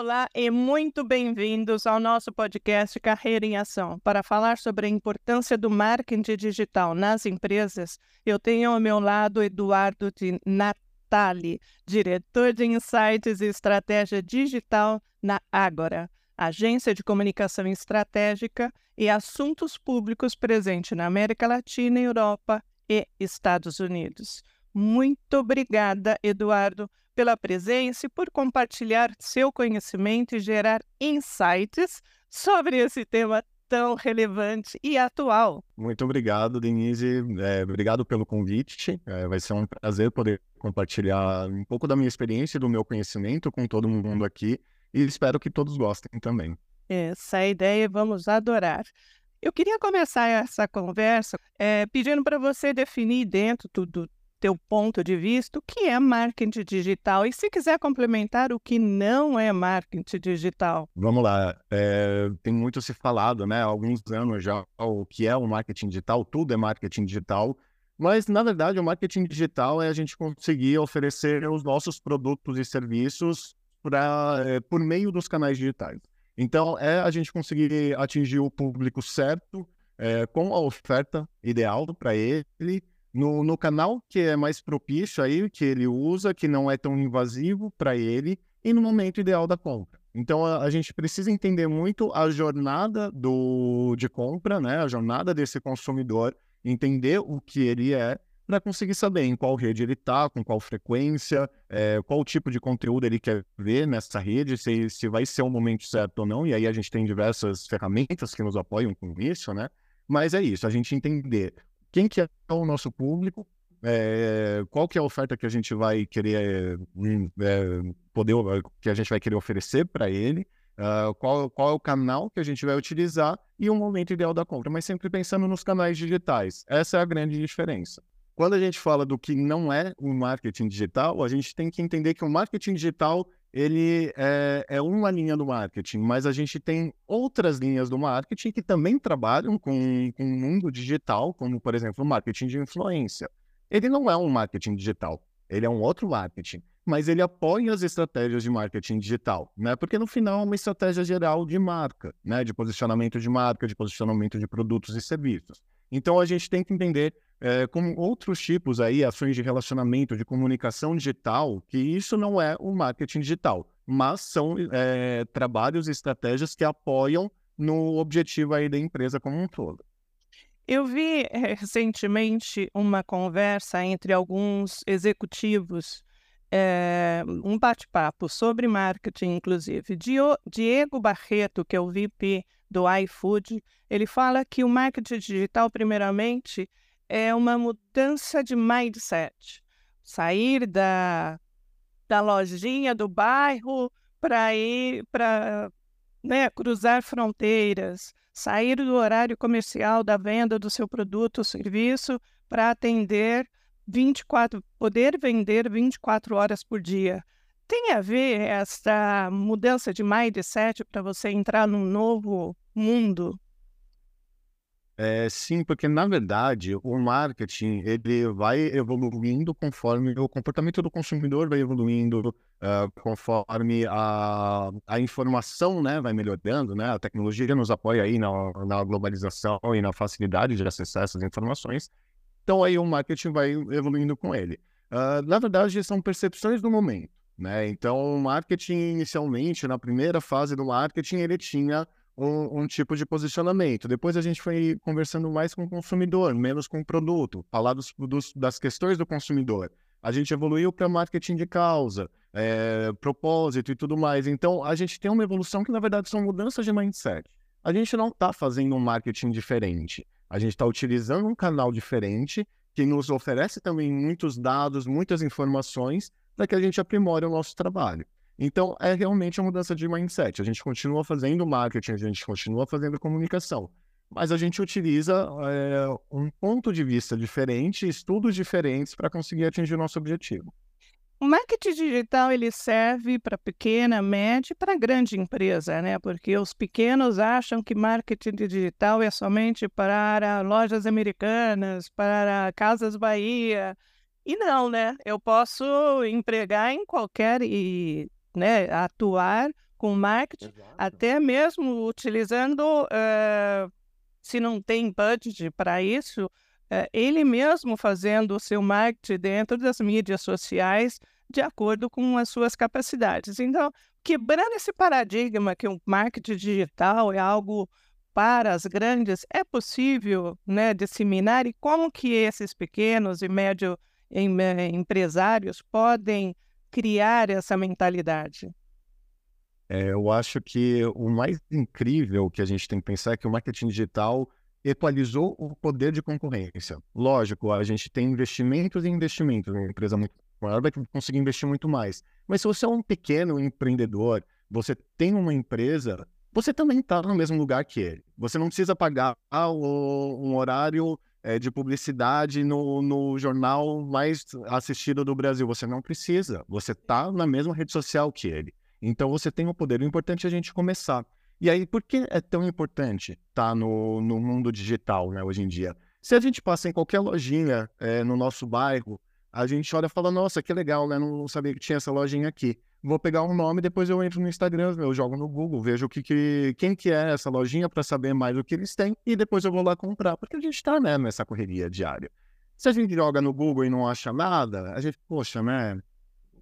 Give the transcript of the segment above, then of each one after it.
Olá e muito bem-vindos ao nosso podcast Carreira em Ação. Para falar sobre a importância do marketing digital nas empresas, eu tenho ao meu lado Eduardo de Natali, diretor de Insights e Estratégia Digital na Agora, agência de comunicação estratégica e assuntos públicos presente na América Latina, Europa e Estados Unidos. Muito obrigada, Eduardo, pela presença e por compartilhar seu conhecimento e gerar insights sobre esse tema tão relevante e atual. Muito obrigado, Denise. É, obrigado pelo convite. É, vai ser um prazer poder compartilhar um pouco da minha experiência e do meu conhecimento com todo mundo aqui e espero que todos gostem também. Essa é ideia, vamos adorar. Eu queria começar essa conversa é, pedindo para você definir dentro do, teu ponto de vista o que é marketing digital e se quiser complementar o que não é marketing digital. Vamos lá, é, tem muito se falado, né? Há alguns anos já o que é o marketing digital, tudo é marketing digital, mas na verdade o marketing digital é a gente conseguir oferecer os nossos produtos e serviços pra, é, por meio dos canais digitais. Então é a gente conseguir atingir o público certo é, com a oferta ideal para ele no, no canal que é mais propício aí, que ele usa, que não é tão invasivo para ele, e no momento ideal da compra. Então a, a, gente precisa entender muito a jornada do, de compra, né? A jornada desse consumidor, entender o que ele é, para conseguir saber em qual rede ele está, com qual frequência, é, qual tipo de conteúdo ele quer ver nessa rede, se, se vai ser o momento certo ou não. E aí a gente tem diversas ferramentas que nos apoiam com isso, né? Mas é isso, a gente entender quem que é o nosso público, é, qual que é a oferta que a gente vai querer é, poder que a gente vai querer oferecer para ele, uh, qual, qual é o canal que a gente vai utilizar e o momento ideal da compra, mas sempre pensando nos canais digitais. Essa é a grande diferença. Quando a gente fala do que não é o marketing digital, a gente tem que entender que o marketing digital ele é, é, uma linha do marketing, mas a gente tem outras linhas do marketing que também trabalham com, com o mundo digital, como, por exemplo, o marketing de influência. Ele não é um marketing digital, ele é um outro marketing, mas ele apoia as estratégias de marketing digital, né? Porque no final é uma estratégia geral de marca, né? De posicionamento de marca, de posicionamento de produtos e serviços. Então a gente tem que entender é, como outros tipos aí, ações de relacionamento, de comunicação digital, que isso não é o marketing digital, mas são é, trabalhos e estratégias que apoiam no objetivo aí da empresa como um todo. Eu vi é, recentemente uma conversa entre alguns executivos, é, um bate-papo sobre marketing, inclusive. Diego Barreto, que é o VP do iFood, ele fala que o marketing digital, primeiramente, é uma mudança de mindset. Sair da, da lojinha do bairro para ir para né, cruzar fronteiras, sair do horário comercial da venda do seu produto ou serviço para atender 24, poder vender 24 horas por dia. Tem a ver essa mudança de mindset para você entrar num novo mundo? É, sim, porque na verdade o marketing ele vai evoluindo conforme o comportamento do consumidor vai evoluindo, uh, conforme a, a informação né, vai melhorando, né? A tecnologia nos apoia aí na, na globalização e na facilidade de acessar essas informações. Então aí o marketing vai evoluindo com ele. Uh, na verdade, são percepções do momento. Né? Então, o marketing inicialmente, na primeira fase do marketing, ele tinha um, um, tipo de posicionamento. Depois a gente foi conversando mais com o consumidor, menos com o produto, falar dos, dos, das questões do consumidor. A gente evoluiu para marketing de causa, é, propósito e tudo mais. Então, a gente tem uma evolução que, na verdade, são mudanças de mindset. A gente não está fazendo um marketing diferente. A gente está utilizando um canal diferente que nos oferece também muitos dados, muitas informações para que a gente aprimore o nosso trabalho. Então, é realmente uma mudança de mindset. A gente continua fazendo marketing, a gente continua fazendo comunicação, mas a gente utiliza é, um ponto de vista diferente, estudos diferentes para conseguir atingir o nosso objetivo. O marketing digital ele serve para pequena, média e para grande empresa, né? Porque os pequenos acham que marketing digital é somente para lojas americanas, para Casas Bahia. E não, né? Eu posso empregar em qualquer e né, atuar com marketing, Exato. até mesmo utilizando, uh, se não tem budget para isso, uh, ele mesmo fazendo o seu marketing dentro das mídias sociais de acordo com as suas capacidades. Então, quebrando esse paradigma que o marketing digital é algo para as grandes, é possível né, disseminar e como que esses pequenos e médios empresários podem criar essa mentalidade? É, eu acho que o mais incrível que a gente tem que pensar é que o marketing digital equalizou o poder de concorrência. Lógico, a gente tem investimentos e investimentos. Uma empresa muito maior vai conseguir investir muito mais. Mas se você é um pequeno empreendedor, você tem uma empresa, você também está no mesmo lugar que ele. Você não precisa pagar um horário é, de publicidade no, no jornal mais assistido do Brasil. Você não precisa. Você está na mesma rede social que ele. Então você tem o poder. O importante é a gente começar. E aí, por que é tão importante estar tá no, no mundo digital né, hoje em dia? Se a gente passa em qualquer lojinha é, no nosso bairro, a gente olha e fala, nossa, que legal, né? Não sabia que tinha essa lojinha aqui. Vou pegar um nome, depois eu entro no Instagram, eu jogo no Google, vejo o que, que quem que é essa lojinha para saber mais o que eles têm e depois eu vou lá comprar, porque a gente está né, nessa correria diária. Se a gente joga no Google e não acha nada, a gente, poxa, né?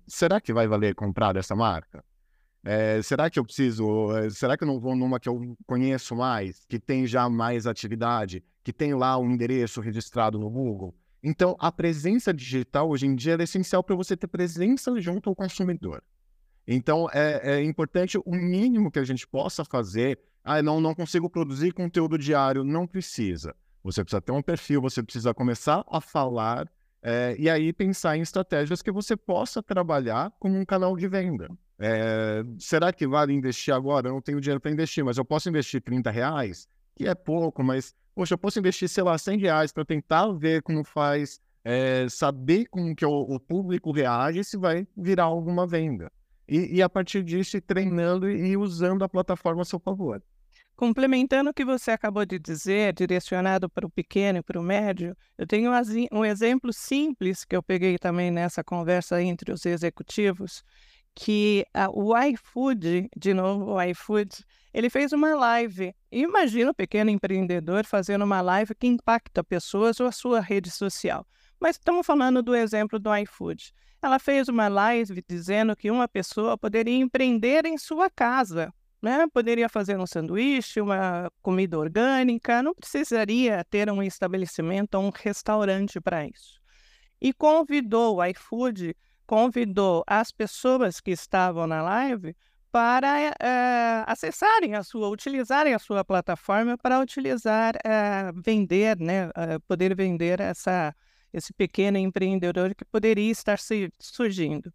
Será que vai valer comprar dessa marca? É, será que eu preciso? É, será que eu não vou numa que eu conheço mais, que tem já mais atividade, que tem lá um endereço registrado no Google? Então, a presença digital hoje em dia é essencial para você ter presença junto ao consumidor. Então, é, é, importante o mínimo que a gente possa fazer. Ah, não, não consigo produzir conteúdo diário. Não precisa. Você precisa ter um perfil, você precisa começar a falar é, e aí pensar em estratégias que você possa trabalhar como um canal de venda. É, será que vale investir agora? Eu não tenho dinheiro para investir, mas eu posso investir 30 reais, que é pouco, mas, poxa, eu posso investir, sei lá, 100 reais para tentar ver como faz, é, saber como que o, o, público reage se vai virar alguma venda. E, e a partir disso, ir treinando e usando a plataforma a seu favor. Complementando o que você acabou de dizer, direcionado para o pequeno e para o médio, eu tenho um exemplo simples que eu peguei também nessa conversa entre os executivos, que uh, o iFood, de novo o iFood, ele fez uma live. Imagina o pequeno empreendedor fazendo uma live que impacta pessoas ou a sua rede social. Mas estamos falando do exemplo do iFood. Ela fez uma live dizendo que uma pessoa poderia empreender em sua casa. Né? Poderia fazer um sanduíche, uma comida orgânica, não precisaria ter um estabelecimento ou um restaurante para isso. E convidou o iFood convidou as pessoas que estavam na live para uh, acessarem a sua, utilizarem a sua plataforma para utilizar, uh, vender, né, uh, poder vender essa, esse pequeno empreendedor que poderia estar surgindo.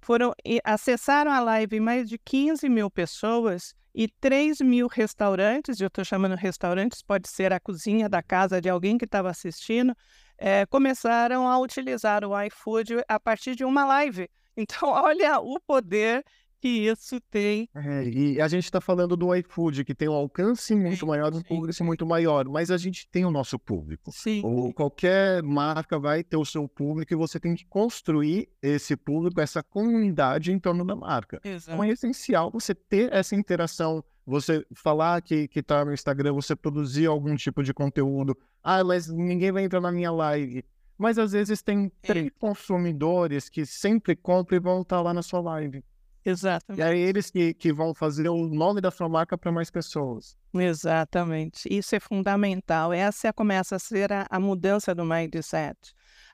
Foram acessaram a live mais de 15 mil pessoas e 3 mil restaurantes, eu estou chamando restaurantes, pode ser a cozinha da casa de alguém que estava assistindo, é, começaram a utilizar o iFood a partir de uma live. Então, olha o poder que isso tem. É, e a gente está falando do iFood, que tem um alcance muito sim, maior, um público muito maior, mas a gente tem o nosso público. Sim. Ou qualquer marca vai ter o seu público e você tem que construir esse público, essa comunidade em torno da marca. Exato. Então é essencial você ter essa interação você falar que, que tá no Instagram, você produzir algum tipo de conteúdo. Ah, mas ninguém vai entrar na minha live. Mas às vezes tem três consumidores que sempre compram e vão estar tá lá na sua live. Exatamente. E aí eles que, que vão fazer o nome da sua marca para mais pessoas. Exatamente. Isso é fundamental. Essa começa a ser a, a mudança do mindset.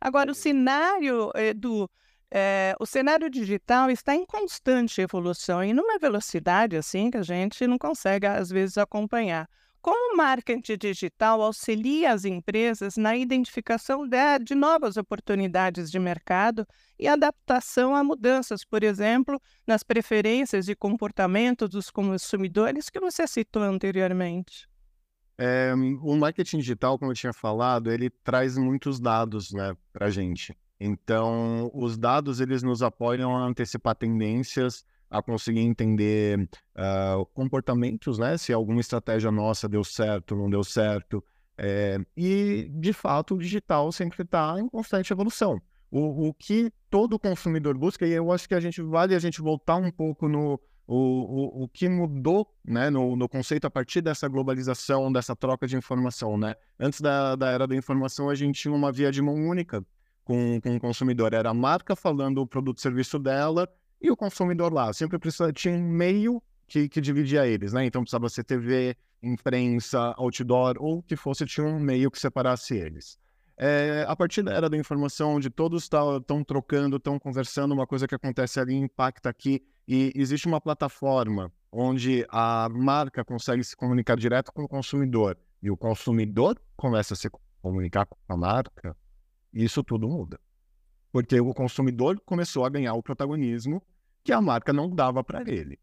Agora, o cenário eh, do é, o cenário digital está em constante evolução e numa velocidade assim que a gente não consegue, às vezes, acompanhar. Como o marketing digital auxilia as empresas na identificação de, de novas oportunidades de mercado e adaptação a mudanças, por exemplo, nas preferências e comportamentos dos consumidores que você citou anteriormente? É, o marketing digital, como eu tinha falado, ele traz muitos dados né, para a gente. Então, os dados eles nos apoiam a antecipar tendências, a conseguir entender uh, comportamentos, né? Se alguma estratégia nossa deu certo, não deu certo. É, e, de fato, o digital sempre está em constante evolução. O, o, que todo consumidor busca, e eu acho que a gente vale a gente voltar um pouco no, o, o, o que mudou né, no, no, conceito a partir dessa globalização, dessa troca de informação. Né? Antes da, da era da informação, a gente tinha uma via de mão única com, com o consumidor. Era a marca falando o produto e serviço dela e o consumidor lá. Sempre precisava, tinha um meio que, que dividia eles. Né? Então precisava ser TV, imprensa, outdoor, ou que fosse, tinha um meio que separasse eles. É, a partir da era da informação, onde todos estão tá, trocando, estão conversando, uma coisa que acontece ali impacta aqui, e existe uma plataforma onde a marca consegue se comunicar direto com o consumidor, e o consumidor começa a se comunicar com a marca, isso tudo muda. Porque o consumidor começou a ganhar o protagonismo que a marca não dava para ele.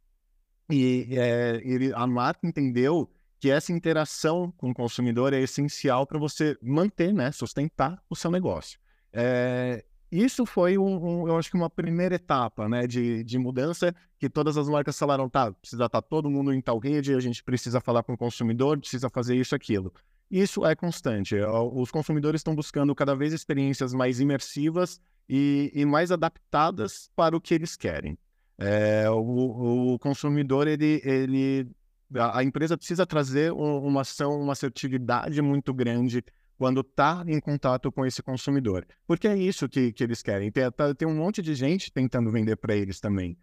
E é, ele, a marca entendeu que essa interação com o consumidor é essencial para você manter, né, sustentar o seu negócio. É, isso foi, um, um, eu acho que uma primeira etapa né, de, de mudança, que todas as marcas falaram, tá, precisa estar tá todo mundo em tal rede, a gente precisa falar com o consumidor, precisa fazer isso, aquilo. Isso é constante. Os consumidores estão buscando cada vez experiências mais imersivas e, e mais adaptadas para o que eles querem. É, o, o, consumidor, ele, ele a, empresa precisa trazer uma ação, uma assertividade muito grande quando está em contato com esse consumidor. Porque é isso que, que eles querem. Tem, tem um monte de gente tentando vender para eles também.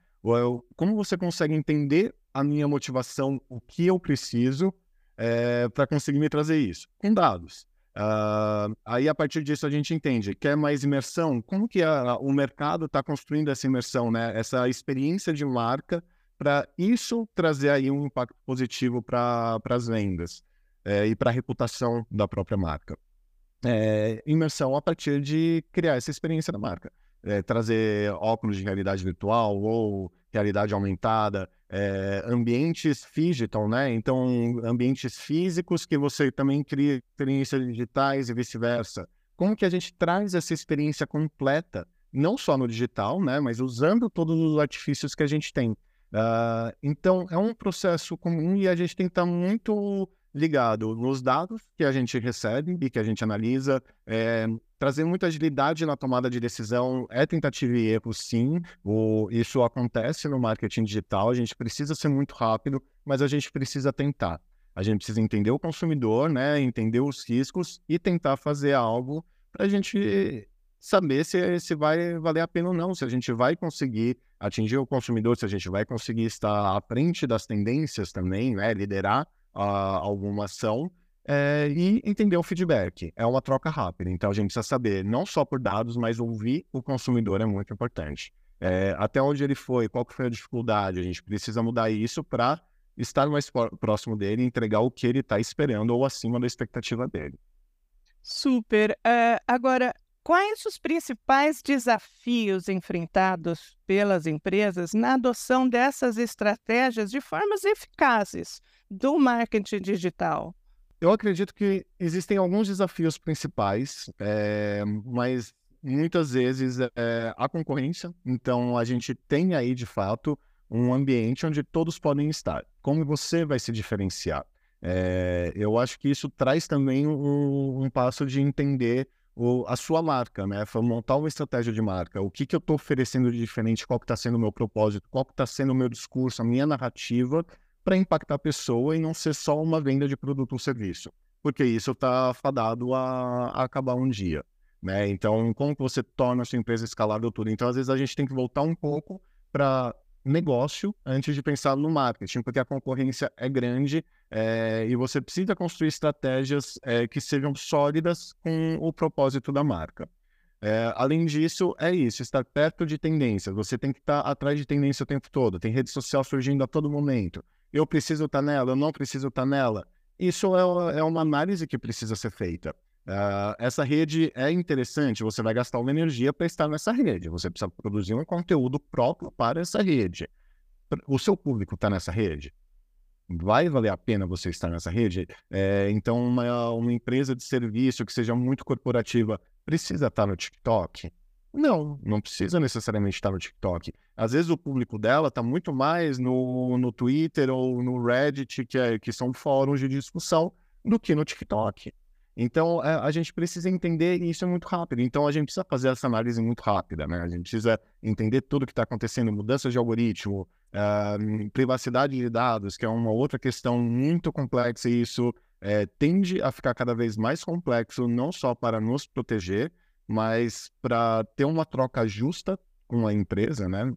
Como você consegue entender a minha motivação, o que eu preciso é, para conseguir me trazer isso? Com dados. Uh, aí, a partir disso, a gente entende. Quer mais imersão? Como que a, o mercado está construindo essa imersão, né? essa experiência de marca para isso trazer aí um impacto positivo para as vendas é, e para a reputação da própria marca. É, imersão a partir de criar essa experiência da marca. É, trazer óculos de realidade virtual ou realidade aumentada, é, ambientes digital, né? Então, ambientes físicos que você também cria experiências digitais e vice-versa. Como que a gente traz essa experiência completa, não só no digital, né? Mas usando todos os artifícios que a gente tem. Uh, então, é um processo comum e a gente tem que estar muito ligado nos dados que a gente recebe e que a gente analisa, é, trazer muita agilidade na tomada de decisão é tentativa e erro, sim. O, isso acontece no marketing digital, a gente precisa ser muito rápido, mas a gente precisa tentar. A gente precisa entender o consumidor, né, entender os riscos e tentar fazer algo para a gente saber se, se vai valer a pena ou não, se a gente vai conseguir atingir o consumidor, se a gente vai conseguir estar à frente das tendências também, né, liderar uh, alguma ação é, e entender o feedback. É uma troca rápida, então a gente precisa saber, não só por dados, mas ouvir o consumidor é muito importante. É, até onde ele foi, qual foi a dificuldade, a gente precisa mudar isso para estar mais próximo dele e entregar o que ele está esperando ou acima da expectativa dele. Super. Uh, agora, Quais os principais desafios enfrentados pelas empresas na adoção dessas estratégias de formas eficazes do marketing digital? Eu acredito que existem alguns desafios principais, é, mas muitas vezes é a concorrência. Então, a gente tem aí, de fato, um ambiente onde todos podem estar. Como você vai se diferenciar? É, eu acho que isso traz também um, um passo de entender o, a sua marca, né? Montar uma estratégia de marca. O que, que eu estou oferecendo de diferente, qual que está sendo o meu propósito, qual que está sendo o meu discurso, a minha narrativa para impactar a pessoa e não ser só uma venda de produto ou serviço. Porque isso está fadado a, a, acabar um dia. Né? Então, como que você torna a sua empresa escalável tudo? Então, às vezes, a gente tem que voltar um pouco para negócio antes de pensar no marketing, porque a concorrência é grande é, e você precisa construir estratégias é, que sejam sólidas com o propósito da marca. É, além disso, é isso, estar perto de tendências. Você tem que estar atrás de tendência o tempo todo. Tem rede social surgindo a todo momento. Eu preciso estar nela, eu não preciso estar nela. Isso é, é uma análise que precisa ser feita. Uh, essa rede é interessante, você vai gastar uma energia para estar nessa rede. Você precisa produzir um conteúdo próprio para essa rede. O seu público está nessa rede? Vai valer a pena você estar nessa rede? É, então, uma, uma empresa de serviço que seja muito corporativa precisa estar no TikTok? Não, não precisa necessariamente estar no TikTok. Às vezes o público dela está muito mais no, no Twitter ou no Reddit, que, é, que são fóruns de discussão, do que no TikTok. Então, a, é, a, gente precisa entender isso é muito rápido. Então, a gente precisa fazer essa análise muito rápida, né? A gente precisa entender tudo o que está acontecendo, mudanças de algoritmo, Uh, privacidade de dados, que é uma outra questão muito complexa, e isso é, tende a ficar cada vez mais complexo, não só para nos proteger, mas para ter uma troca justa com a empresa, né?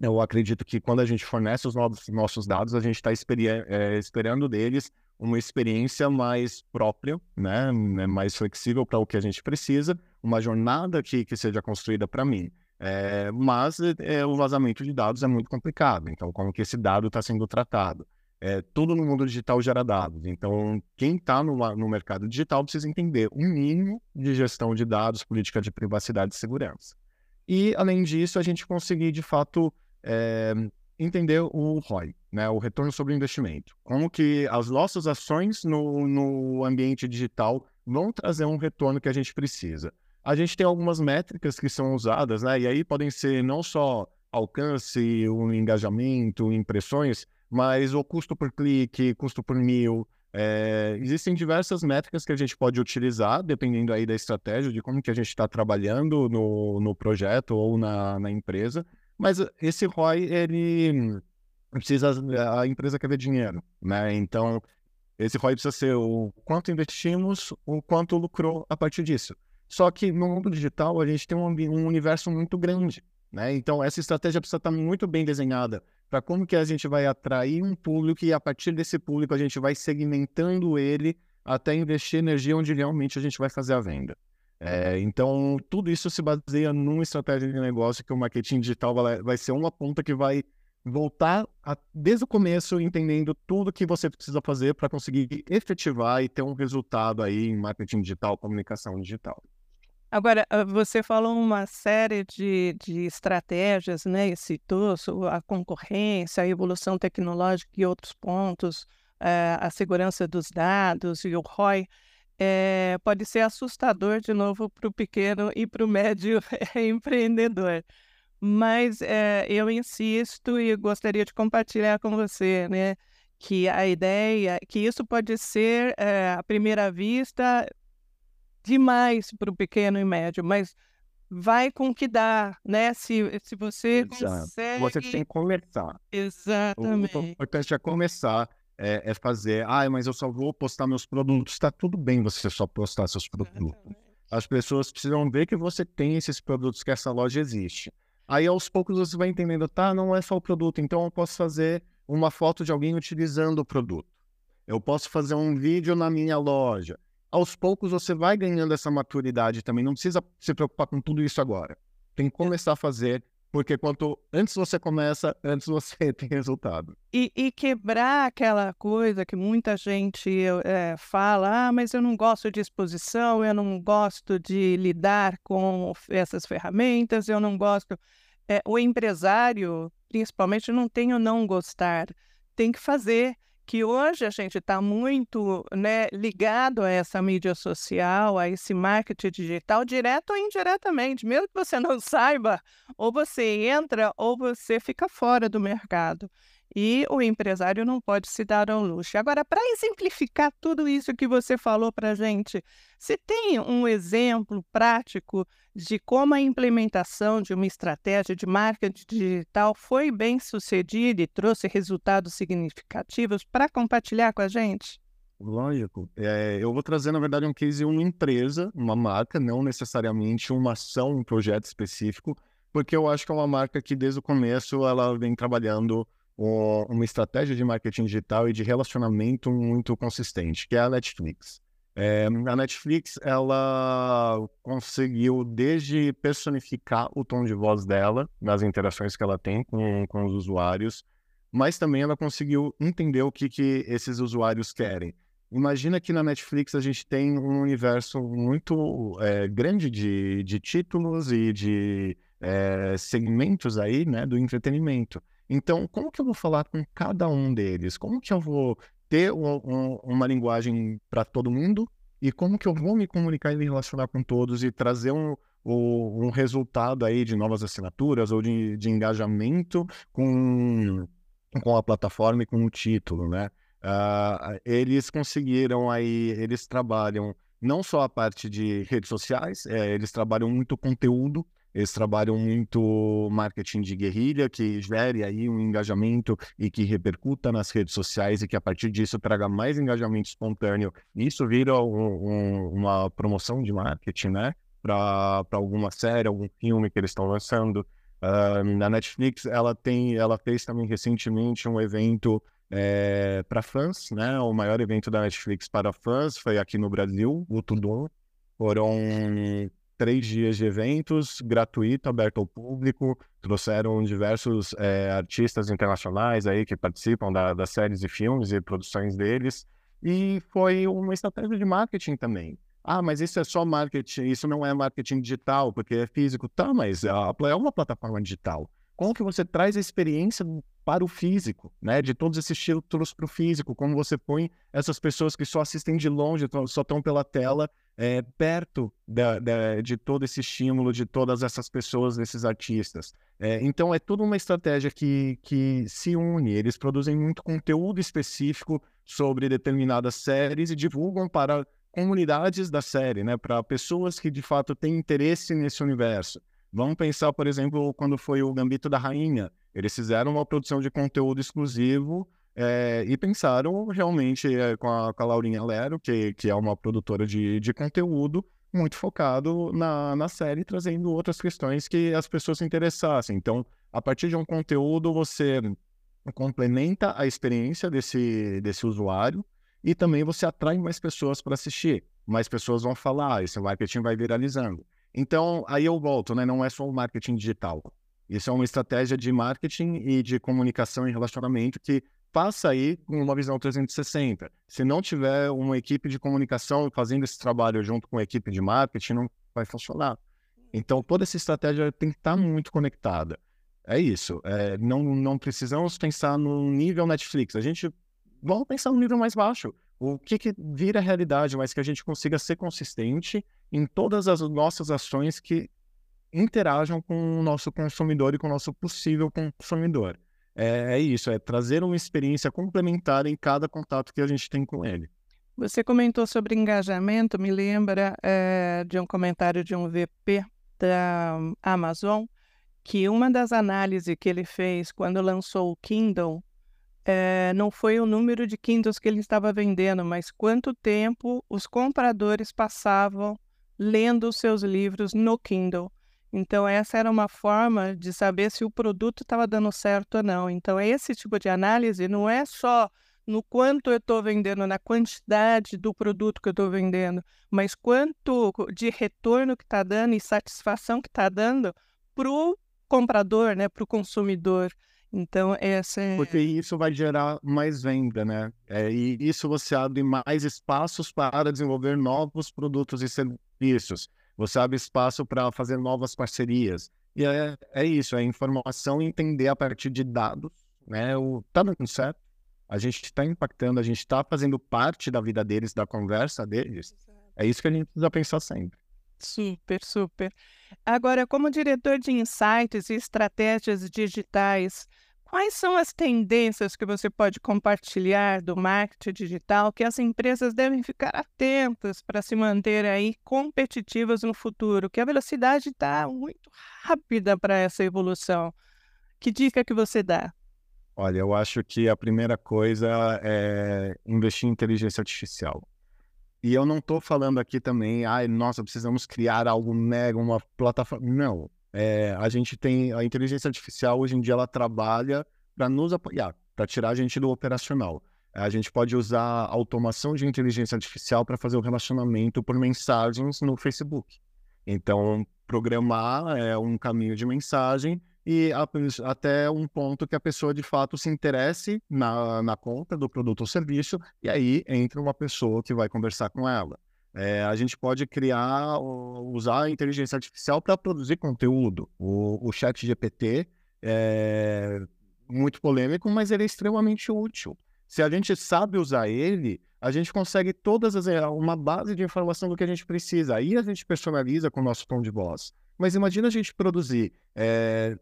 Eu acredito que quando a gente fornece os nossos dados, a gente está é, esperando deles uma experiência mais própria, né? mais flexível para o que a gente precisa, uma jornada que, que seja construída para mim. É, mas é, o vazamento de dados é muito complicado. Então, como que esse dado está sendo tratado? É, tudo no mundo digital gera dados. Então, quem está no, no mercado digital precisa entender um mínimo de gestão de dados, política de privacidade e segurança. E, além disso, a gente conseguir, de fato, é, entender o ROI, né, o retorno sobre investimento. Como que as nossas ações no, no ambiente digital vão trazer um retorno que a gente precisa. A gente tem algumas métricas que são usadas, né, e aí podem ser não só alcance, o engajamento, impressões, mas o custo por clique, custo por mil, é, existem diversas métricas que a gente pode utilizar, dependendo aí da estratégia, de como que a gente está trabalhando no, no projeto ou na, na empresa. Mas esse ROI, ele precisa, a empresa quer ver dinheiro, né? Então, esse ROI precisa ser o quanto investimos, o quanto lucrou a partir disso. Só que no mundo digital, a gente tem um, um universo muito grande, né? Então, essa estratégia precisa estar muito bem desenhada para como que a gente vai atrair um público e a partir desse público a gente vai segmentando ele até investir energia onde realmente a gente vai fazer a venda. É, então, tudo isso se baseia numa estratégia de negócio que o marketing digital vai, ser uma ponta que vai voltar a, desde o começo entendendo tudo que você precisa fazer para conseguir efetivar e ter um resultado aí em marketing digital, comunicação digital. Agora, ah, você falou uma série de, de estratégias, né? E citou a concorrência, a evolução tecnológica e outros pontos, é, a segurança dos dados e o ROI. É, pode ser assustador de novo para o pequeno e para o médio empreendedor. Mas é, eu insisto e gostaria de compartilhar com você, né? Que a ideia, que isso pode ser, à primeira vista, demais para o pequeno e médio, mas vai com o que dá, né? Se, se você Exato. consegue... Você tem que começar. Exatamente. O importante é começar, é, é, fazer, ah, mas eu só vou postar meus produtos. Está tudo bem você só postar seus produtos. Exatamente. As pessoas precisam ver que você tem esses produtos, que essa loja existe. Aí, aos poucos, você vai entendendo, tá, não é só o produto, então eu posso fazer uma foto de alguém utilizando o produto. Eu posso fazer um vídeo na minha loja aos poucos você vai ganhando essa maturidade também. Não precisa se preocupar com tudo isso agora. Tem que começar a fazer, porque quanto antes você começa, antes você tem resultado. E, e quebrar aquela coisa que muita gente é, fala: ah, mas eu não gosto de exposição, eu não gosto de lidar com essas ferramentas, eu não gosto. É, o empresário, principalmente, não tem o não gostar, tem que fazer que hoje a gente está muito né, ligado a essa mídia social, a esse marketing digital, direto ou indiretamente. Mesmo que você não saiba, ou você entra ou você fica fora do mercado. E o empresário não pode se dar ao luxo. Agora, para exemplificar tudo isso que você falou para a gente, você tem um exemplo prático de como a implementação de uma estratégia de marketing digital foi bem sucedida e trouxe resultados significativos para compartilhar com a gente? Lógico. É, eu vou trazer, na verdade, um case uma empresa, uma marca, não necessariamente uma ação, um projeto específico, porque eu acho que é uma marca que, desde o começo, ela vem trabalhando uma estratégia de marketing digital e de relacionamento muito consistente, que é a Netflix. É, a Netflix, ela conseguiu desde personificar o tom de voz dela nas interações que ela tem com, com os usuários, mas também ela conseguiu entender o que, que esses usuários querem. Imagina que na Netflix a gente tem um universo muito é, grande de, de títulos e de é, segmentos aí, né, do entretenimento. Então, como que eu vou falar com cada um deles? Como que eu vou ter um, um, uma linguagem para todo mundo? E como que eu vou me comunicar e me relacionar com todos e trazer um, um resultado aí de novas assinaturas ou de, de engajamento com, com a plataforma e com o título, né? Uh, eles conseguiram aí, eles trabalham não só a parte de redes sociais, é, eles trabalham muito conteúdo, eles trabalham muito marketing de guerrilha, que gere aí um engajamento e que repercuta nas redes sociais e que a partir disso traga mais engajamento espontâneo. Isso vira um, um, uma promoção de marketing, né? Para alguma série, algum filme que eles estão lançando. Uh, na Netflix, ela tem, ela fez também recentemente um evento é, para fãs, né? O maior evento da Netflix para fãs foi aqui no Brasil, o Tudum. Foram três dias de eventos, gratuito, aberto ao público. Trouxeram diversos é, artistas internacionais aí que participam da, das séries e filmes e produções deles. E foi uma estratégia de marketing também. Ah, mas isso é só marketing, isso não é marketing digital, porque é físico. Tá, mas a é uma plataforma digital. Como que você traz a experiência para o físico, né? De todos esses títulos para o físico, como você põe essas pessoas que só assistem de longe, só estão pela tela, é, perto da, da, de todo esse estímulo, de todas essas pessoas, desses artistas. É, então é toda uma estratégia que, que se une. Eles produzem muito conteúdo específico sobre determinadas séries e divulgam para comunidades da série, né? Para pessoas que de fato têm interesse nesse universo. Vamos pensar, por exemplo, quando foi o Gambito da Rainha. Eles fizeram uma produção de conteúdo exclusivo é, e pensaram realmente é, com, a, com a Laurinha Lero, que, que é uma produtora de, de conteúdo, muito focado na, na série, trazendo outras questões que as pessoas se interessassem. Então, a partir de um conteúdo, você complementa a experiência desse, desse usuário e também você atrai mais pessoas para assistir. Mais pessoas vão falar, ah, esse marketing vai viralizando. Então, aí eu volto, né? Não é só o marketing digital. Isso é uma estratégia de marketing e de comunicação e relacionamento que passa aí com uma visão 360. Se não tiver uma equipe de comunicação fazendo esse trabalho junto com a equipe de marketing, não vai funcionar. Então, toda essa estratégia tem que estar muito conectada. É isso. É, não, não precisamos pensar no nível Netflix. A gente vamos pensar no nível mais baixo. O que, que vira realidade, mas que a gente consiga ser consistente em todas as nossas ações que interajam com o nosso consumidor e com o nosso possível consumidor. É, é isso, é trazer uma experiência complementar em cada contato que a gente tem com ele. Você comentou sobre engajamento, me lembra é, de um comentário de um VP da Amazon, que uma das análises que ele fez quando lançou o Kindle é, não foi o número de Kindles que ele estava vendendo, mas quanto tempo os compradores passavam lendo os seus livros no Kindle. Então, essa era uma forma de saber se o produto estava dando certo ou não. Então, esse tipo de análise não é só no quanto eu estou vendendo, na quantidade do produto que eu estou vendendo, mas quanto de retorno que está dando e satisfação que está dando para o comprador, né, para o consumidor. Então, essa é... Porque isso vai gerar mais venda, né? É, e isso você abre mais espaços para desenvolver novos produtos e serviços. Você abre espaço para fazer novas parcerias. E é, é isso, é informação e entender a partir de dados, né? O, tá dando certo? A gente está impactando, a gente está fazendo parte da vida deles, da conversa deles. É isso que a gente precisa pensar sempre. Super, super. Agora, como diretor de insights e estratégias digitais, Quais são as tendências que você pode compartilhar do marketing digital que as empresas devem ficar atentas para se manter aí competitivas no futuro? Que a velocidade está muito rápida para essa evolução. Que dica que você dá? Olha, eu acho que a primeira coisa é investir em inteligência artificial. E eu não estou falando aqui também, ai, nossa, precisamos criar algo mega, uma plataforma. Não. É, a gente tem a inteligência artificial hoje em dia ela trabalha para nos apoiar, para tirar a gente do operacional. A gente pode usar automação de inteligência artificial para fazer o relacionamento por mensagens no Facebook. Então, programar é um caminho de mensagem e a, até um ponto que a pessoa de fato se interesse na, na compra do produto ou serviço, e aí entra uma pessoa que vai conversar com ela. É, a gente pode criar, usar a inteligência artificial para produzir conteúdo. O, o chat GPT é muito polêmico, mas ele é extremamente útil. Se a gente sabe usar ele, a gente consegue todas as é, uma base de informação do que a gente precisa. Aí a gente personaliza com o nosso tom de voz. Mas imagina a gente produzir, é,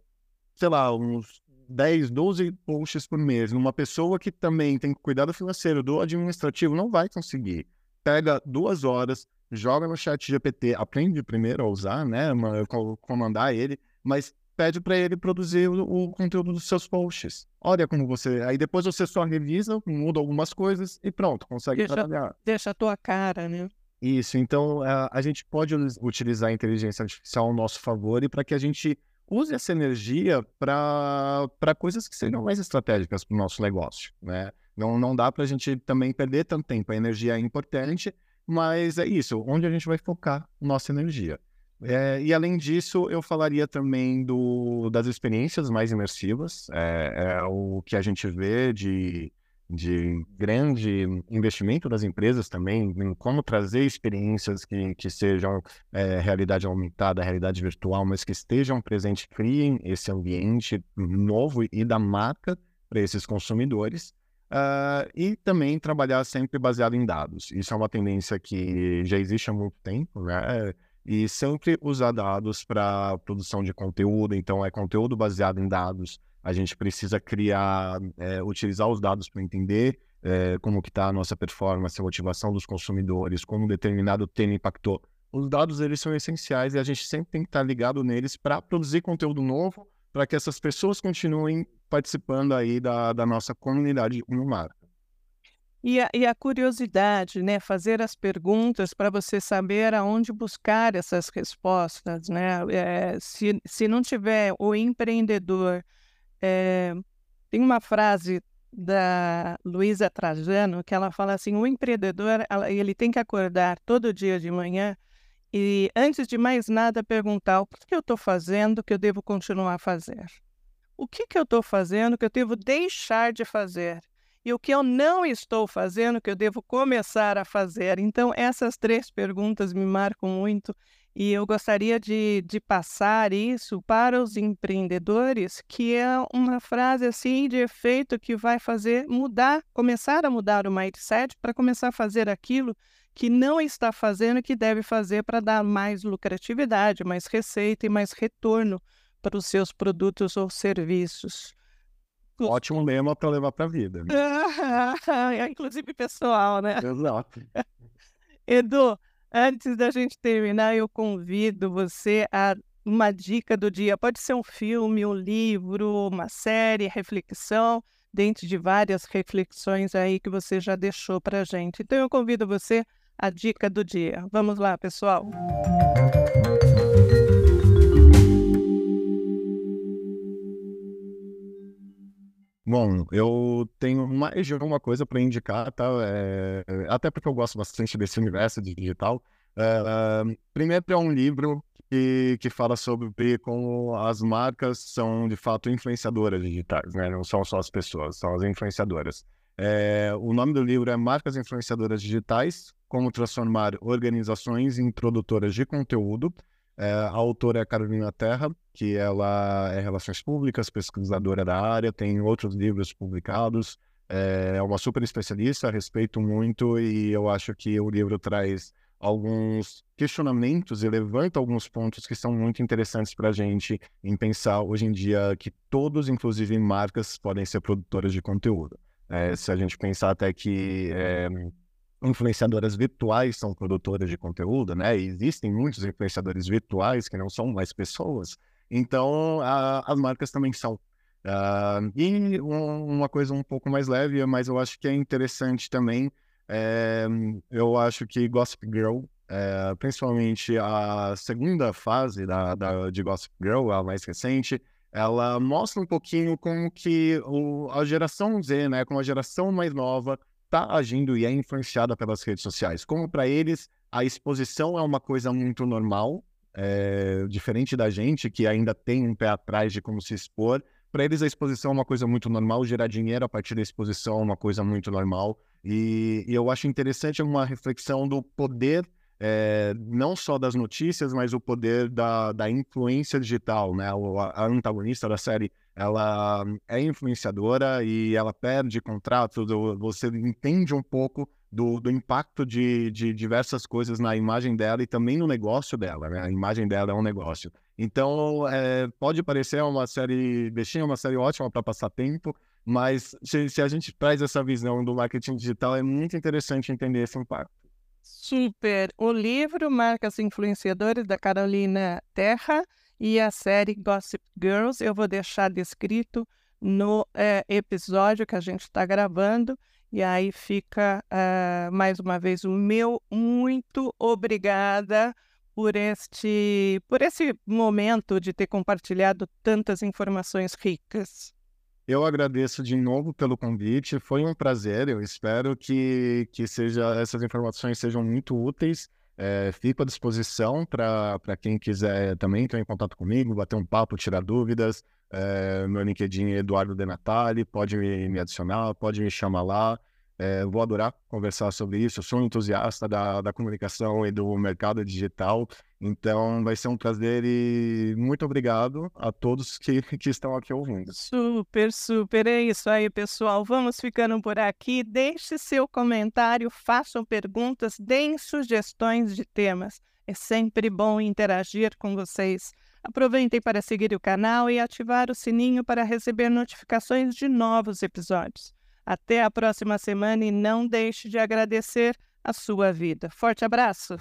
sei lá, uns 10, 12 posts por mês numa pessoa que também tem cuidado financeiro, do administrativo, não vai conseguir pega duas horas, joga no chat GPT, aprende primeiro a usar, né, comandar ele, mas pede para ele produzir o, o, conteúdo dos seus posts. Olha como você. Aí depois você só revisa, muda algumas coisas e pronto, consegue deixa, trabalhar. Deixa a tua cara, né? Isso, então a, a gente pode utilizar a inteligência artificial ao nosso favor e para que a gente use essa energia para coisas que sejam mais estratégicas para o nosso negócio, né? Não, não dá para a gente também perder tanto tempo. A energia é importante, mas é isso, onde a gente vai focar nossa energia. É, e além disso, eu falaria também do, das experiências mais imersivas, é, é, o que a gente vê de, de grande investimento das empresas também, em como trazer experiências que, que sejam é, realidade aumentada, realidade virtual, mas que estejam presentes, criem esse ambiente novo e da marca para esses consumidores. Uh, e também trabalhar sempre baseado em dados. Isso é uma tendência que já existe há muito tempo, né? e sempre usar dados para produção de conteúdo. Então, é conteúdo baseado em dados. A gente precisa criar, é, utilizar os dados para entender é, como que está a nossa performance, a motivação dos consumidores, como um determinado tema impactou. Os dados, eles são essenciais e a gente sempre tem que estar tá ligado neles para produzir conteúdo novo, para que essas pessoas continuem participando aí da, da nossa comunidade no marca. E a, e a curiosidade, né? Fazer as perguntas para você saber aonde buscar essas respostas, né? É, se, se não tiver o empreendedor, é, tem uma frase da Luísa Trajano que ela fala assim: o empreendedor ele tem que acordar todo dia de manhã e antes de mais nada perguntar o que eu estou fazendo que eu devo continuar a fazer, o que, que eu estou fazendo que eu devo deixar de fazer e o que eu não estou fazendo que eu devo começar a fazer. Então, essas três perguntas me marcam muito e eu gostaria de, de passar isso para os empreendedores, que é uma frase assim de efeito que vai fazer mudar, começar a mudar o mindset para começar a fazer aquilo que não está fazendo e que deve fazer para dar mais lucratividade, mais receita e mais retorno para os seus produtos ou serviços. Ótimo lema para levar para a vida. Né? Inclusive pessoal, né? Exato. Edu, antes da gente terminar, eu convido você a uma dica do dia. Pode ser um filme, um livro, uma série, reflexão, dentro de várias reflexões aí que você já deixou para gente. Então eu convido você a dica do dia. Vamos lá, pessoal. Bom, eu tenho mais de uma coisa para indicar, tá? É, até porque eu gosto bastante desse universo digital. É, primeiro é um livro que, que fala sobre como as marcas são de fato influenciadoras digitais, né? Não são só as pessoas, são as influenciadoras. É, o nome do livro é Marcas Influenciadoras Digitais: Como Transformar Organizações em Produtoras de Conteúdo. É, a autora é a Carolina Terra, que ela é Relações Públicas, pesquisadora da área, tem outros livros publicados, é, é uma super especialista, respeito muito e eu acho que o livro traz alguns questionamentos e levanta alguns pontos que são muito interessantes para a gente em pensar hoje em dia que todos, inclusive marcas, podem ser produtoras de conteúdo. É, se a gente pensar até que é, influenciadoras virtuais são produtoras de conteúdo, né? E existem muitos influenciadores virtuais que não são mais pessoas. Então, a, as marcas também são. Uh, e um, uma coisa um pouco mais leve, mas eu acho que é interessante também. É, eu acho que Gossip Girl, é, principalmente a segunda fase da, da, de Gossip Girl, a mais recente, ela mostra um pouquinho como que o, a geração Z, né, como a geração mais nova, está agindo e é influenciada pelas redes sociais. Como para eles a exposição é uma coisa muito normal, é, diferente da gente que ainda tem um pé atrás de como se expor. Para eles a exposição é uma coisa muito normal, gerar dinheiro a partir da exposição é uma coisa muito normal. E, e eu acho interessante uma reflexão do poder é, não só das notícias, mas o poder da, da influência digital, né? A, a antagonista da série ela é influenciadora e ela perde contrato, você entende um pouco do, do impacto de, de, diversas coisas na imagem dela e também no negócio dela, né? A imagem dela é um negócio. Então, é, pode parecer uma série bestinha, uma série ótima para passar tempo, mas se, se, a gente traz essa visão do marketing digital, é muito interessante entender esse impacto. Super! O livro Marcas Influenciadoras da Carolina Terra e a série Gossip Girls eu vou deixar descrito no é, episódio que a gente está gravando. E aí fica uh, mais uma vez o meu muito obrigada por este por esse momento de ter compartilhado tantas informações ricas. Eu agradeço de novo pelo convite, foi um prazer. Eu espero que, que seja, essas informações sejam muito úteis. É, fico à disposição para quem quiser também entrar em contato comigo, bater um papo, tirar dúvidas. É, meu LinkedIn é Eduardo De Natali, pode me, me adicionar, pode me chamar lá. É, vou adorar conversar sobre isso. Eu sou um entusiasta da, da comunicação e do mercado digital, então vai ser um prazer e muito obrigado a todos que, que estão aqui ouvindo. Super, super. É isso aí, pessoal. Vamos ficando por aqui. Deixe seu comentário, façam perguntas, deem sugestões de temas. É sempre bom interagir com vocês. Aproveitem para seguir o canal e ativar o sininho para receber notificações de novos episódios. Até a próxima semana e não deixe de agradecer a sua vida. Forte abraço!